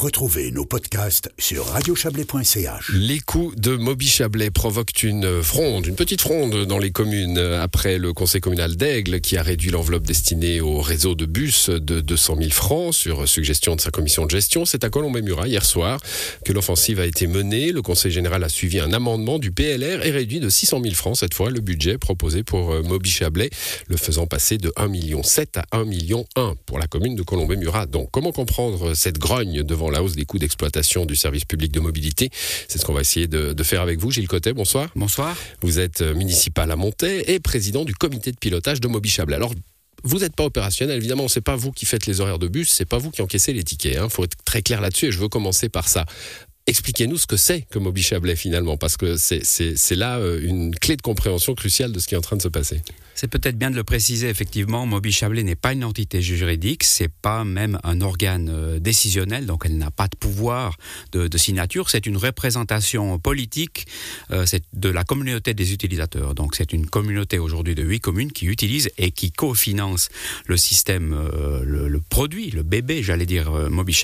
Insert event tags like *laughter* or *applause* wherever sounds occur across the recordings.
Retrouvez nos podcasts sur radiochablais.ch. Les coups de Moby Chablais provoquent une fronde, une petite fronde dans les communes après le conseil communal d'Aigle qui a réduit l'enveloppe destinée au réseau de bus de 200 000 francs sur suggestion de sa commission de gestion. C'est à Colombey-Murat hier soir que l'offensive a été menée. Le conseil général a suivi un amendement du PLR et réduit de 600 000 francs cette fois le budget proposé pour euh, Moby Chablais, le faisant passer de 1,7 million à 1,1 million pour la commune de Colombey-Murat. Donc comment comprendre cette grogne devant la hausse des coûts d'exploitation du service public de mobilité. C'est ce qu'on va essayer de, faire avec vous. Gilles Cotet, bonsoir. Bonsoir. Vous êtes euh, municipal à Montaix et président du comité de pilotage de Mobichable. Alors, vous n'êtes pas opérationnel, évidemment, c'est pas vous qui faites les horaires de bus, c'est pas vous qui encaissez les tickets. Il hein. faut être très clair là-dessus et je veux commencer par ça. Expliquez-nous ce que c'est que Moby finalement, parce que c'est là euh, une clé de compréhension cruciale de ce qui est en train de se passer. C'est peut-être bien de le préciser, effectivement, Moby n'est pas une entité juridique, c'est pas même un organe euh, décisionnel, donc elle n'a pas de pouvoir de, signature, c'est une représentation politique euh, de la communauté des utilisateurs. Donc c'est une communauté aujourd'hui de huit communes qui utilisent et qui cofinancent le système, le, produit, le bébé, j'allais dire, Moby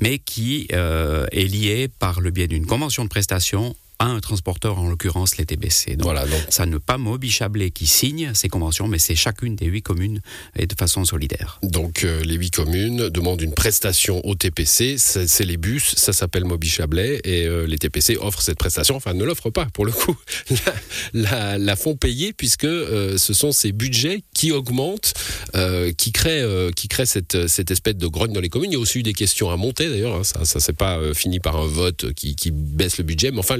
mais qui est lié par le biais d'une convention de prestation à un transporteur, en l'occurrence les TBC. Donc, voilà, donc... ça ne pas Moby Chablais qui signe ces conventions, mais c'est chacune des huit communes et de façon solidaire. Donc euh, les huit communes demandent une prestation au TPC, c'est les bus, ça s'appelle Moby Chablais, et euh, les TPC offrent cette prestation, enfin ne l'offrent pas pour le coup, *laughs* la, la, font payer puisque euh, ce sont ces budgets qui augmentent, qui créent, qui créent cette, cette espèce de grogne dans les communes. Il y a aussi eu des questions à monter d'ailleurs, hein, ça, ça c'est pas fini par un vote qui, baisse le budget, mais enfin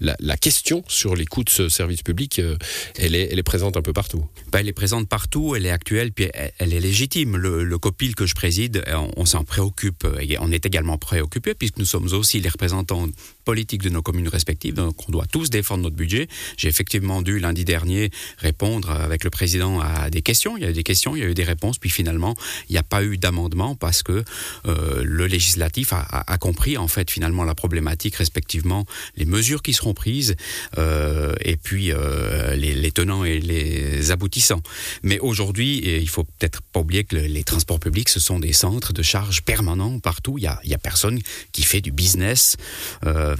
la, question sur les coûts de ce service public, euh, elle, est, elle est présente un peu partout. Bah, elle est présente partout, elle est actuelle, puis elle, est légitime. Le, COPIL que je préside, on, s'en préoccupe, on est également préoccupé, puisque nous sommes aussi les représentants politiques de nos communes respectives, donc on doit tous défendre notre budget. J'ai effectivement dû lundi dernier répondre avec le président à des questions. Il y a eu des questions, il y a eu des réponses, puis finalement il n'y a pas eu d'amendement parce que euh, le législatif a, compris en fait finalement la problématique respectivement, les mesures qui seront prises euh, et puis euh, les, tenants et les aboutissants. Mais aujourd'hui, il faut peut-être pas oublier que les transports publics ce sont des centres de charge permanents partout. Il y a, a personne qui fait du business.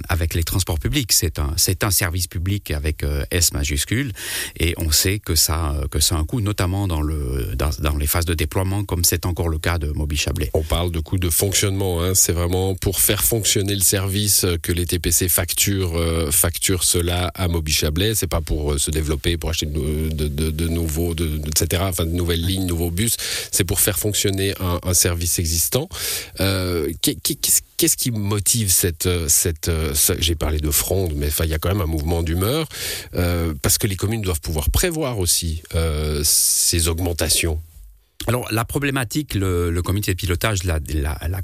Avec les transports publics. C'est un, c'est un service public avec euh, S majuscule et on sait que ça, euh, que ça a un coût, notamment dans, le, dans, dans les phases de déploiement, comme c'est encore le cas de Moby Chablais. On parle de coûts de fonctionnement. Hein. C'est vraiment pour faire fonctionner le service que les TPC facturent, cela à Moby Chablais. C'est pas pour se développer, pour acheter de, de, de, de nouveaux, etc. Enfin, de nouvelles lignes, nouveaux bus. C'est pour faire fonctionner un, service existant. Euh, qu'est-ce qui motive cette, cette j'ai parlé de fronde, mais il y a quand même un mouvement d'humeur, euh, parce que les communes doivent pouvoir prévoir aussi euh, ces augmentations. Alors la problématique, le, comité de pilotage l'a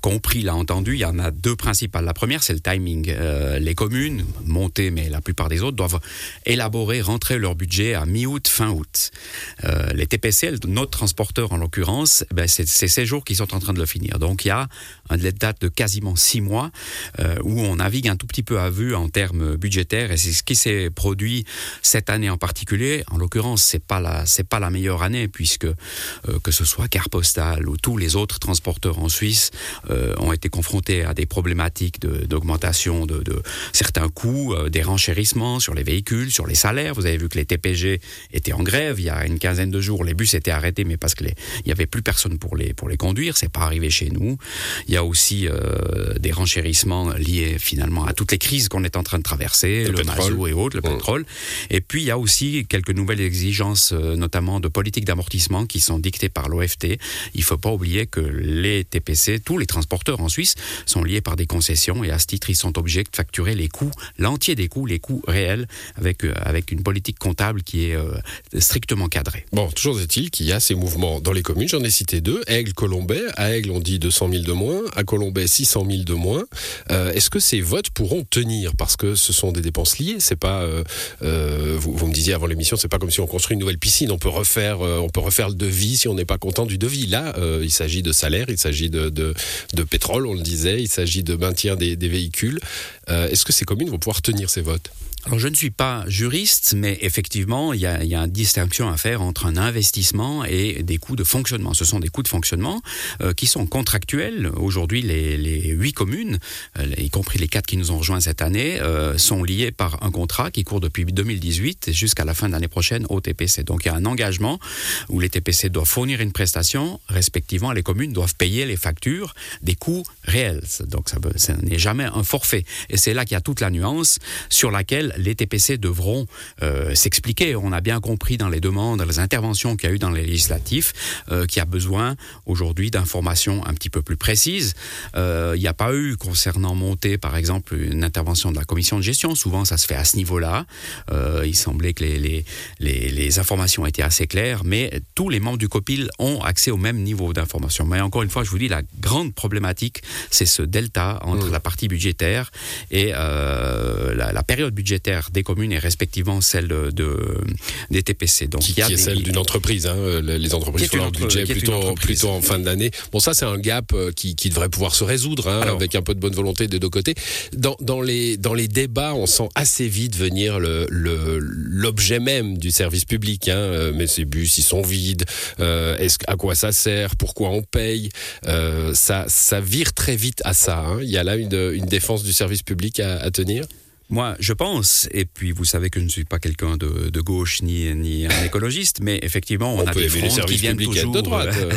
compris, l'a entendu. Il y en a deux principales. La première, c'est le timing. Euh, les communes, montées, mais la plupart des autres, doivent élaborer, rentrer leur budget à mi-août, fin août. Euh, les TPC, notre transporteur en l'occurrence, ben, c'est ces jours qui sont en train de le finir. Donc il y a une date de quasiment six mois euh, où on navigue un tout petit peu à vue en termes budgétaires. Et c'est ce qui s'est produit cette année en particulier. En l'occurrence, c'est pas la c'est pas la meilleure année puisque que ce soit Car Postal ou tous les autres transporteurs en Suisse euh, ont été confrontés à des problématiques d'augmentation de, de, certains coûts, euh, des renchérissements sur les véhicules, sur les salaires. Vous avez vu que les TPG étaient en grève il y a une quinzaine de jours. Les bus étaient arrêtés, mais parce que les, il y avait plus personne pour les pour les conduire. C'est pas arrivé chez nous. Il y a aussi euh, des renchérissements liés finalement à toutes les crises qu'on est en train de traverser, le, le et autres, le mmh. pétrole. Et puis il y a aussi quelques nouvelles exigences, notamment de politique d'amortissement, qui sont dictées par l'OFT il ne faut pas oublier que les TPC, tous les transporteurs en Suisse, sont liés par des concessions et à ce titre, ils sont obligés de facturer les coûts, l'entier des coûts, les coûts réels, avec, euh, avec une politique comptable qui est euh, strictement cadrée. Bon, toujours est-il qu'il y a ces mouvements dans les communes. J'en ai cité deux. Aigle, Colombay. À Aigle, on dit 200 000 de moins. À Colombay, 600 000 de moins. Euh, est-ce que ces votes pourront tenir? Parce que ce sont des dépenses liées. C'est pas, vous, vous, me disiez avant l'émission, c'est pas comme si on construit une nouvelle piscine. On peut refaire, on peut refaire le devis si on n'est pas content du devis. Là, euh, il s'agit de salaire, il s'agit de, de, pétrole, on le disait, il s'agit de maintien des, des véhicules. Euh, Est-ce que ces communes vont pouvoir tenir ces votes? Alors je ne suis pas juriste, mais effectivement, il y, a, une distinction à faire entre un investissement et des coûts de fonctionnement. Ce sont des coûts de fonctionnement euh, qui sont contractuels. Aujourd'hui, les, huit communes, euh, y compris les quatre qui nous ont rejoints cette année, euh, sont liées par un contrat qui court depuis 2018 jusqu'à la fin de l'année prochaine au TPC. Donc il y a un engagement où les TPC doivent fournir une prestation, respectivement les communes doivent payer les factures des coûts réels. Donc ça n'est jamais un forfait. Et c'est là qu'il y a toute la nuance sur laquelle les TPC devront euh, s'expliquer. On a bien compris dans les demandes, dans les interventions qu'il y a eu dans les législatifs, euh, qu'il y a besoin aujourd'hui d'informations un petit peu plus précises. Euh, il n'y a pas eu, concernant Monté, par exemple, une intervention de la commission de gestion. Souvent, ça se fait à ce niveau-là. Il semblait que les, les, les, les, informations étaient assez claires, mais tous les membres du COPIL ont accès au même niveau d'information. Mais encore une fois, je vous dis, la grande problématique, c'est ce delta entre mmh. la partie budgétaire et la, la période budgétaire des communes et respectivement celle de, des TPC. Donc, qui, il y a qui est celle d'une entreprise. Hein, les entreprises font leur budget plutôt, plutôt en fin d'année. Bon, ça, c'est un gap euh, qui, qui, devrait pouvoir se résoudre hein, Alors, avec un peu de bonne volonté des deux côtés. Dans, dans, les, dans les débats, on sent assez vite venir l'objet le, même du service public. Hein. Euh, mais ces bus, ils sont vides. Euh, est-ce, à quoi ça sert Pourquoi on paye euh, ça, ça vire très vite à ça. Hein. Il y a là une, une défense du service public à, à tenir? Moi, je pense, et puis vous savez que je ne suis pas quelqu'un de, de, gauche ni, ni un *coughs* écologiste, mais effectivement, on, on a des fronts *laughs* qui viennent toujours, de droite, euh.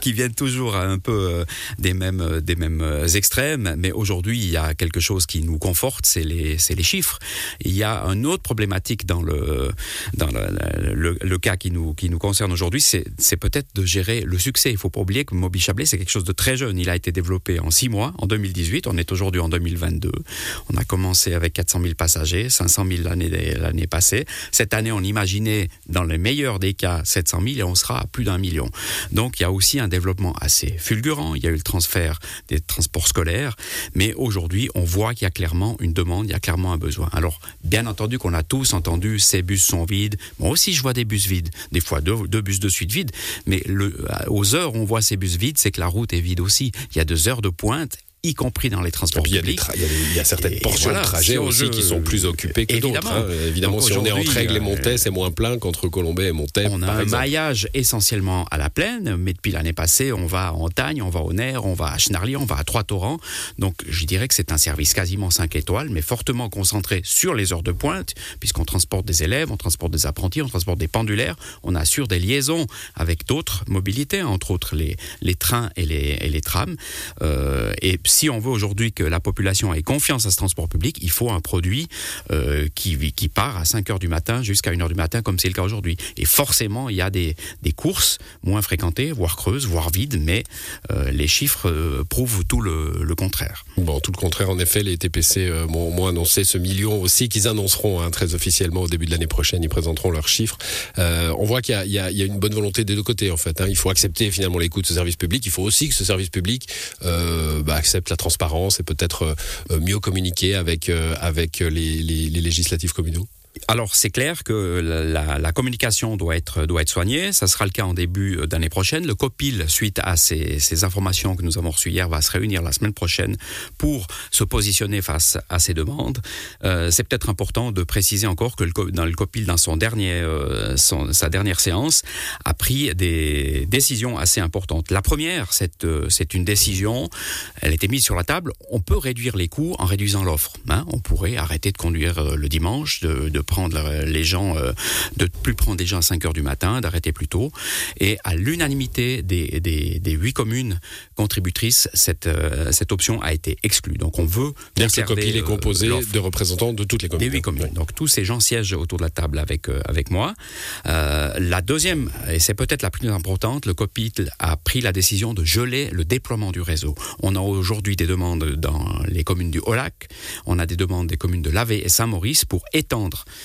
qui viennent toujours un peu euh, des mêmes, des mêmes euh, extrêmes. Mais aujourd'hui, il y a quelque chose qui nous conforte, c'est les, les chiffres. Il y a une autre problématique dans le, dans le, le, le cas qui nous, qui nous concerne aujourd'hui, c'est peut-être de gérer le succès. Il faut pas oublier que Moby Chablais, c'est quelque chose de très jeune. Il a été développé en six mois, en 2018. On est aujourd'hui en 2022. On a commencé avec 400 000 passagers, 500 000 l'année passée. Cette année, on imaginait, dans le meilleur des cas, 700 000 et on sera à plus d'un million. Donc, il y a aussi un développement assez fulgurant. Il y a eu le transfert des transports scolaires, mais aujourd'hui, on voit qu'il y a clairement une demande, il y a clairement un besoin. Alors, bien entendu qu'on a tous entendu, ces bus sont vides. Moi aussi, je vois des bus vides. Des fois, deux, bus de suite vides. Mais aux heures où on voit ces bus vides, c'est que la route est vide aussi. Il y a deux heures de pointe y compris dans les transports publics. Il y, il y, a certaines portions voilà, de trajet si aussi qui sont plus occupées que d'autres. Hein. Évidemment, si on est entre Aigle et euh, c'est moins plein qu'entre Colombay et Montaix. On a un exemple. maillage essentiellement à la plaine, mais depuis l'année passée, on va en Tagne, on va au Ner, on va à Chenarlier, on va à Trois-Torrents. Donc, je dirais que c'est un service quasiment 5 étoiles, mais fortement concentré sur les heures de pointe, puisqu'on transporte des élèves, on transporte des apprentis, on transporte des pendulaires, on assure des liaisons avec d'autres mobilités, entre autres les, les trains et les, et les trams. Euh, et si on veut aujourd'hui que la population ait confiance à ce transport public, il faut un produit euh, qui, qui part à 5 heures du matin jusqu'à 1 heure du matin, comme c'est le cas aujourd'hui. Et forcément, il y a des, des courses moins fréquentées, voire creuses, voire vides, mais euh, les chiffres euh, prouvent tout le, le, contraire. Bon, tout le contraire, en effet, les TPC euh, m'ont annoncé ce million aussi qu'ils annonceront hein, très officiellement au début de l'année prochaine. Ils présenteront leurs chiffres. Euh, on voit qu'il y, y, y, a une bonne volonté des deux côtés, en fait. Hein. Il faut accepter finalement les coûts de ce service public. Il faut aussi que ce service public bah, accepte la transparence et peut-être euh, mieux communiquer avec, euh, les, les législatifs communaux? Alors c'est clair que la, la, communication doit être, doit être soignée, ça sera le cas en début euh, d'année prochaine. Le COPIL, suite à ces, ces, informations que nous avons reçues hier, va se réunir la semaine prochaine pour se positionner face à ces demandes. Euh, c'est peut-être important de préciser encore que le, dans le COPIL, dans son dernier, euh, son, sa dernière séance, a pris des décisions assez importantes. La première, c'est euh, une décision, elle était mise sur la table, on peut réduire les coûts en réduisant l'offre. Hein on pourrait arrêter de conduire euh, le dimanche, de, de prendre les gens, euh, de plus prendre des gens à 5 heures du matin, d'arrêter plus tôt. Et à l'unanimité des, des, des 8 communes contributrices, cette, euh, cette option a été exclue. Donc on veut Bien que le COPIL est composé de représentants de toutes les communes. Des 8 communes. Oui. Donc tous ces gens siègent autour de la table avec, euh, avec moi. Euh, la deuxième, et c'est peut-être la plus importante, le COPIL a pris la décision de geler le déploiement du réseau. On a aujourd'hui des demandes dans les communes du Haut-Lac, on a des demandes des communes de Lavé et Saint-Maurice pour étendre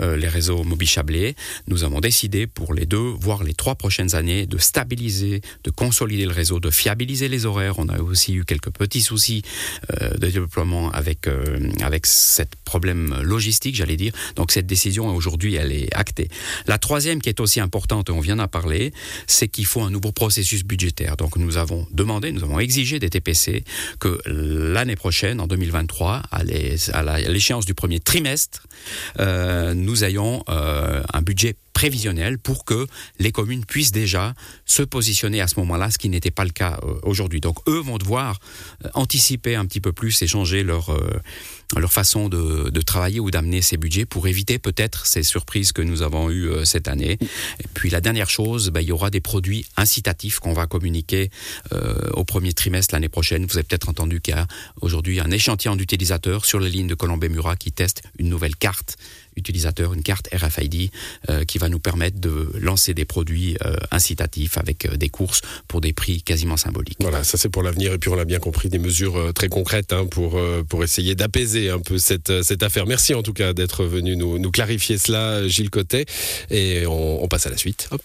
les réseaux Mobi Chablais, nous avons décidé pour les deux, voire les trois prochaines années, de stabiliser, de consolider le réseau, de fiabiliser les horaires. On a aussi eu quelques petits soucis de déploiement avec avec cette problème logistique, j'allais dire. Donc cette décision aujourd'hui, elle est actée. La troisième qui est aussi importante, on vient d'en parler, c'est qu'il faut un nouveau processus budgétaire. Donc nous avons demandé, nous avons exigé des TPC que l'année prochaine, en 2023, à l'échéance du premier trimestre, euh, nous ayons euh, un budget prévisionnel pour que les communes puissent déjà se positionner à ce moment-là, ce qui n'était pas le cas euh, aujourd'hui. Donc eux vont devoir anticiper un petit peu plus et changer leur leur façon de, travailler ou d'amener ces budgets pour éviter peut-être ces surprises que nous avons eues euh, cette année. Et puis la dernière chose, bah, il y aura des produits incitatifs qu'on va communiquer euh, au premier trimestre l'année prochaine. Vous avez peut-être entendu qu'il y a aujourd'hui un échantillon d'utilisateurs sur les lignes de Colombey-Murat qui teste une nouvelle carte utilisateur, une carte RFID euh, qui va nous permettre de lancer des produits euh, incitatifs avec euh, des courses pour des prix quasiment symboliques. Voilà, ça c'est pour l'avenir et puis on l'a bien compris, des mesures très concrètes hein, pour, pour essayer d'apaiser un peu cette, cette affaire. Merci en tout cas d'être venu nous, clarifier cela, Gilles Cotet, et on, on passe à la suite. Hop.